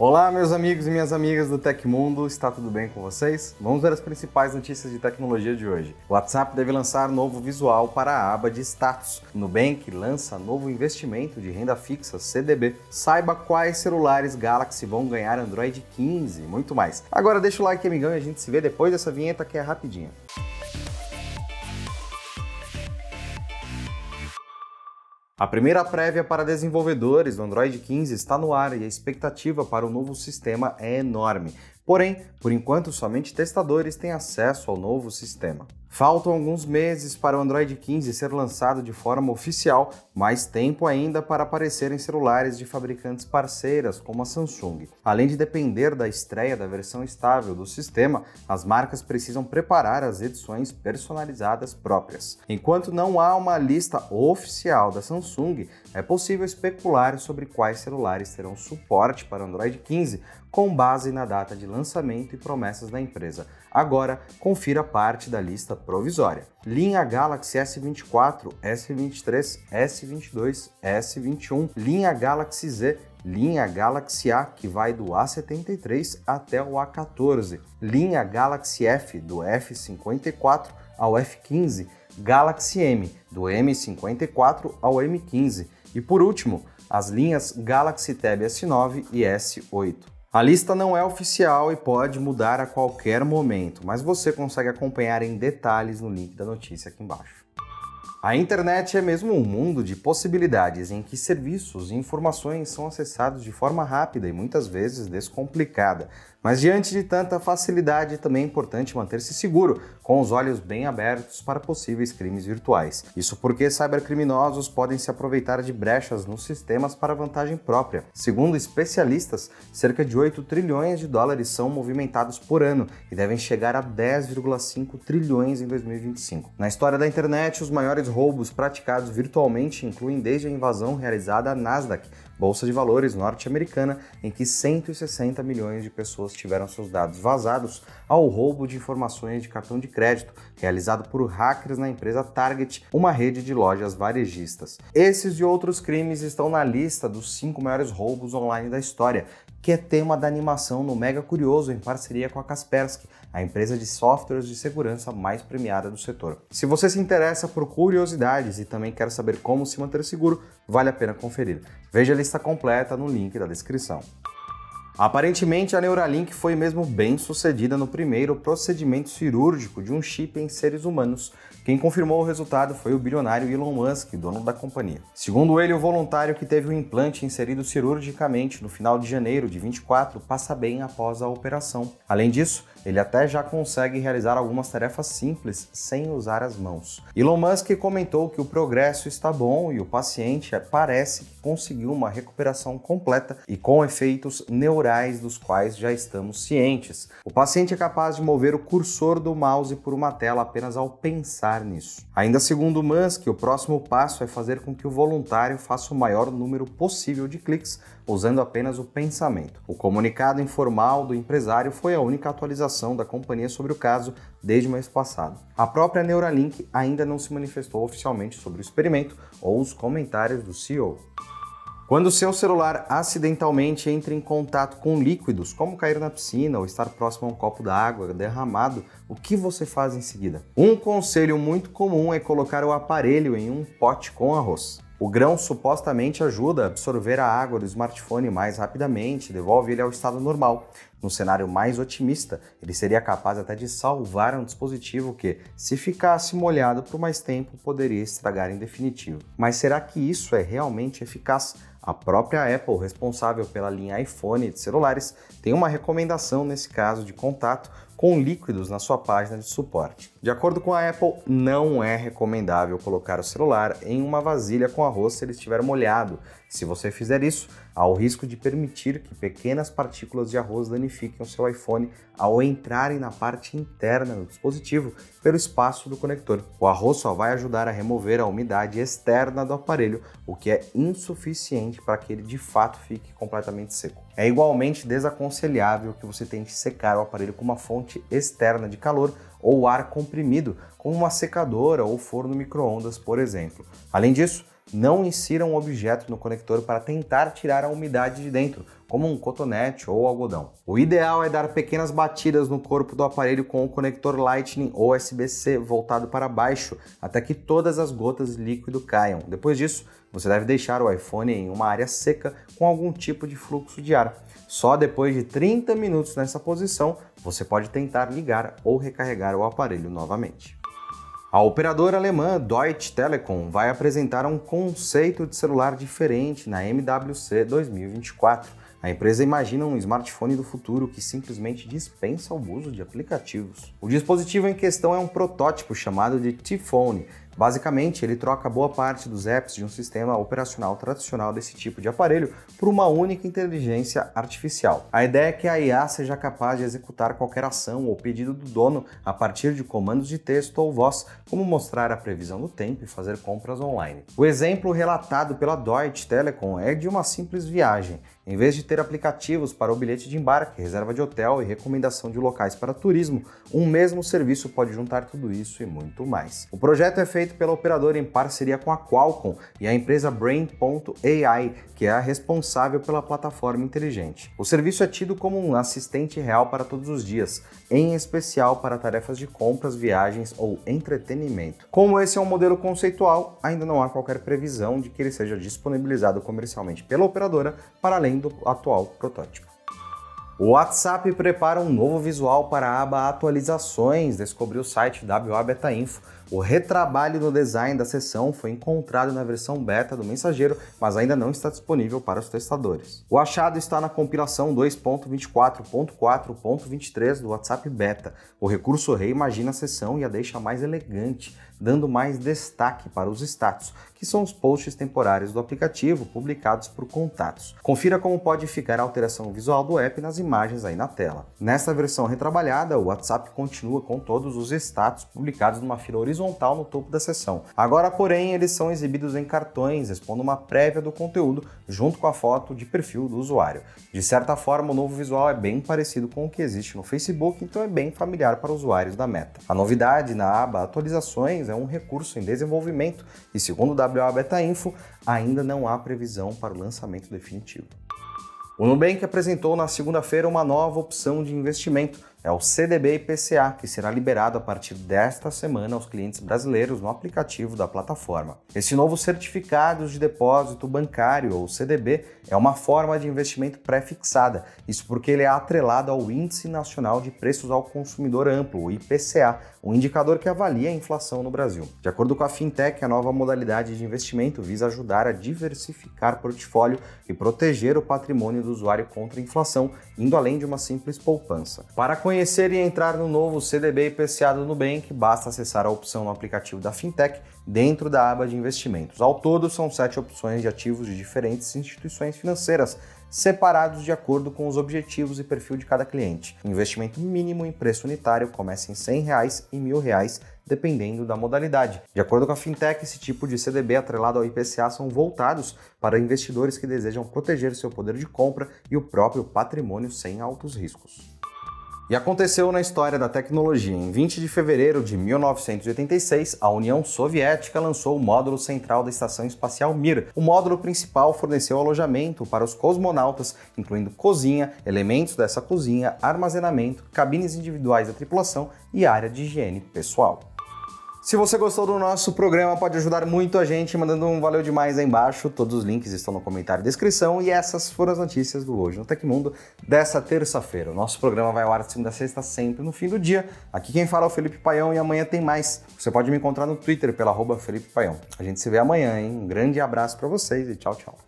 Olá, meus amigos e minhas amigas do Tecmundo, está tudo bem com vocês? Vamos ver as principais notícias de tecnologia de hoje. O WhatsApp deve lançar novo visual para a aba de status. Nubank lança novo investimento de renda fixa CDB. Saiba quais celulares Galaxy vão ganhar Android 15 e muito mais. Agora deixa o like, amigão, e a gente se vê depois dessa vinheta que é rapidinha. A primeira prévia para desenvolvedores do Android 15 está no ar e a expectativa para o novo sistema é enorme. Porém, por enquanto, somente testadores têm acesso ao novo sistema. Faltam alguns meses para o Android 15 ser lançado de forma oficial, mais tempo ainda para aparecer em celulares de fabricantes parceiras como a Samsung. Além de depender da estreia da versão estável do sistema, as marcas precisam preparar as edições personalizadas próprias. Enquanto não há uma lista oficial da Samsung, é possível especular sobre quais celulares terão suporte para Android 15 com base na data de lançamento e promessas da empresa. Agora, confira parte da lista provisória. Linha Galaxy S24, S23, S22, S21, linha Galaxy Z, linha Galaxy A, que vai do A73 até o A14, linha Galaxy F, do F54 ao F15, Galaxy M, do M54 ao M15 e, por último, as linhas Galaxy Tab S9 e S8. A lista não é oficial e pode mudar a qualquer momento, mas você consegue acompanhar em detalhes no link da notícia aqui embaixo. A internet é mesmo um mundo de possibilidades em que serviços e informações são acessados de forma rápida e muitas vezes descomplicada. Mas diante de tanta facilidade, também é importante manter-se seguro, com os olhos bem abertos para possíveis crimes virtuais. Isso porque cybercriminosos podem se aproveitar de brechas nos sistemas para vantagem própria. Segundo especialistas, cerca de 8 trilhões de dólares são movimentados por ano e devem chegar a 10,5 trilhões em 2025. Na história da internet, os maiores roubos praticados virtualmente incluem desde a invasão realizada à Nasdaq, bolsa de valores norte-americana, em que 160 milhões de pessoas tiveram seus dados vazados, ao roubo de informações de cartão de crédito, realizado por hackers na empresa Target, uma rede de lojas varejistas. Esses e outros crimes estão na lista dos cinco maiores roubos online da história, que é tema da animação no Mega Curioso em parceria com a Kaspersky, a empresa de softwares de segurança mais premiada do setor. Se você se interessa por curiosidades e também quer saber como se manter seguro, vale a pena conferir. Veja a lista completa no link da descrição. Aparentemente, a Neuralink foi mesmo bem sucedida no primeiro procedimento cirúrgico de um chip em seres humanos. Quem confirmou o resultado foi o bilionário Elon Musk, dono da companhia. Segundo ele, o voluntário que teve o implante inserido cirurgicamente no final de janeiro de 24 passa bem após a operação. Além disso, ele até já consegue realizar algumas tarefas simples sem usar as mãos. Elon Musk comentou que o progresso está bom e o paciente parece que conseguiu uma recuperação completa e com efeitos neurais dos quais já estamos cientes. O paciente é capaz de mover o cursor do mouse por uma tela apenas ao pensar nisso. Ainda segundo Musk, o próximo passo é fazer com que o voluntário faça o maior número possível de cliques usando apenas o pensamento. O comunicado informal do empresário foi a única atualização da companhia sobre o caso desde o mês passado. A própria Neuralink ainda não se manifestou oficialmente sobre o experimento ou os comentários do CEO. Quando seu celular acidentalmente entra em contato com líquidos, como cair na piscina ou estar próximo a um copo d'água derramado, o que você faz em seguida? Um conselho muito comum é colocar o aparelho em um pote com arroz. O grão supostamente ajuda a absorver a água do smartphone mais rapidamente, devolve ele ao estado normal. No cenário mais otimista, ele seria capaz até de salvar um dispositivo que, se ficasse molhado por mais tempo, poderia estragar em definitivo. Mas será que isso é realmente eficaz? A própria Apple, responsável pela linha iPhone de celulares, tem uma recomendação nesse caso de contato com líquidos na sua página de suporte. De acordo com a Apple, não é recomendável colocar o celular em uma vasilha com arroz se ele estiver molhado. Se você fizer isso, há o risco de permitir que pequenas partículas de arroz danifiquem o seu iPhone ao entrarem na parte interna do dispositivo pelo espaço do conector. O arroz só vai ajudar a remover a umidade externa do aparelho, o que é insuficiente para que ele de fato fique completamente seco. É igualmente desaconselhável que você tente secar o aparelho com uma fonte externa de calor ou ar comprimido, como uma secadora ou forno micro-ondas, por exemplo. Além disso, não insira um objeto no conector para tentar tirar a umidade de dentro, como um cotonete ou algodão. O ideal é dar pequenas batidas no corpo do aparelho com o conector Lightning ou USB-C voltado para baixo, até que todas as gotas de líquido caiam. Depois disso, você deve deixar o iPhone em uma área seca com algum tipo de fluxo de ar. Só depois de 30 minutos nessa posição, você pode tentar ligar ou recarregar o aparelho novamente. A operadora alemã Deutsche Telekom vai apresentar um conceito de celular diferente na MWC 2024. A empresa imagina um smartphone do futuro que simplesmente dispensa o uso de aplicativos. O dispositivo em questão é um protótipo chamado de T-Phone, Basicamente, ele troca boa parte dos apps de um sistema operacional tradicional desse tipo de aparelho por uma única inteligência artificial. A ideia é que a IA seja capaz de executar qualquer ação ou pedido do dono a partir de comandos de texto ou voz, como mostrar a previsão do tempo e fazer compras online. O exemplo relatado pela Deutsche Telekom é de uma simples viagem. Em vez de ter aplicativos para o bilhete de embarque, reserva de hotel e recomendação de locais para turismo, um mesmo serviço pode juntar tudo isso e muito mais. O projeto é feito pela operadora em parceria com a Qualcomm e a empresa Brain.ai, que é a responsável pela plataforma inteligente. O serviço é tido como um assistente real para todos os dias, em especial para tarefas de compras, viagens ou entretenimento. Como esse é um modelo conceitual, ainda não há qualquer previsão de que ele seja disponibilizado comercialmente pela operadora para além do atual protótipo. O WhatsApp prepara um novo visual para a aba Atualizações, descobriu o site WA Beta Info. O retrabalho do design da seção foi encontrado na versão beta do mensageiro, mas ainda não está disponível para os testadores. O achado está na compilação 2.24.4.23 do WhatsApp Beta. O recurso reimagina a seção e a deixa mais elegante, dando mais destaque para os status, que são os posts temporários do aplicativo publicados por contatos. Confira como pode ficar a alteração visual do app nas imagens aí na tela. Nesta versão retrabalhada, o WhatsApp continua com todos os status publicados numa fila horizontal horizontal no topo da seção. Agora, porém, eles são exibidos em cartões, expondo uma prévia do conteúdo junto com a foto de perfil do usuário. De certa forma, o novo visual é bem parecido com o que existe no Facebook, então é bem familiar para usuários da Meta. A novidade na aba Atualizações é um recurso em desenvolvimento e, segundo o WA Beta Info, ainda não há previsão para o lançamento definitivo. O Nubank apresentou na segunda-feira uma nova opção de investimento é o CDB IPCA, que será liberado a partir desta semana aos clientes brasileiros no aplicativo da plataforma. Esse novo certificado de depósito bancário, ou CDB, é uma forma de investimento pré-fixada, isso porque ele é atrelado ao Índice Nacional de Preços ao Consumidor Amplo, o IPCA, um indicador que avalia a inflação no Brasil. De acordo com a Fintech, a nova modalidade de investimento visa ajudar a diversificar portfólio e proteger o patrimônio do usuário contra a inflação, indo além de uma simples poupança. Para conhecer e entrar no novo CDB IPCA do Nubank, basta acessar a opção no aplicativo da Fintech dentro da aba de investimentos. Ao todo, são sete opções de ativos de diferentes instituições financeiras, separados de acordo com os objetivos e perfil de cada cliente. Investimento mínimo em preço unitário começa em 100 reais e R$ 1.000, dependendo da modalidade. De acordo com a Fintech, esse tipo de CDB atrelado ao IPCA são voltados para investidores que desejam proteger seu poder de compra e o próprio patrimônio sem altos riscos. E aconteceu na história da tecnologia. Em 20 de fevereiro de 1986, a União Soviética lançou o módulo central da Estação Espacial Mir. O módulo principal forneceu alojamento para os cosmonautas, incluindo cozinha, elementos dessa cozinha, armazenamento, cabines individuais da tripulação e área de higiene pessoal. Se você gostou do nosso programa, pode ajudar muito a gente mandando um valeu demais aí embaixo. Todos os links estão no comentário e descrição. E essas foram as notícias do Hoje no Tecmundo dessa terça-feira. O nosso programa vai ao ar de segunda a sexta, sempre no fim do dia. Aqui quem fala é o Felipe Paião e amanhã tem mais. Você pode me encontrar no Twitter pela Felipe Paião. A gente se vê amanhã, hein? Um grande abraço para vocês e tchau, tchau.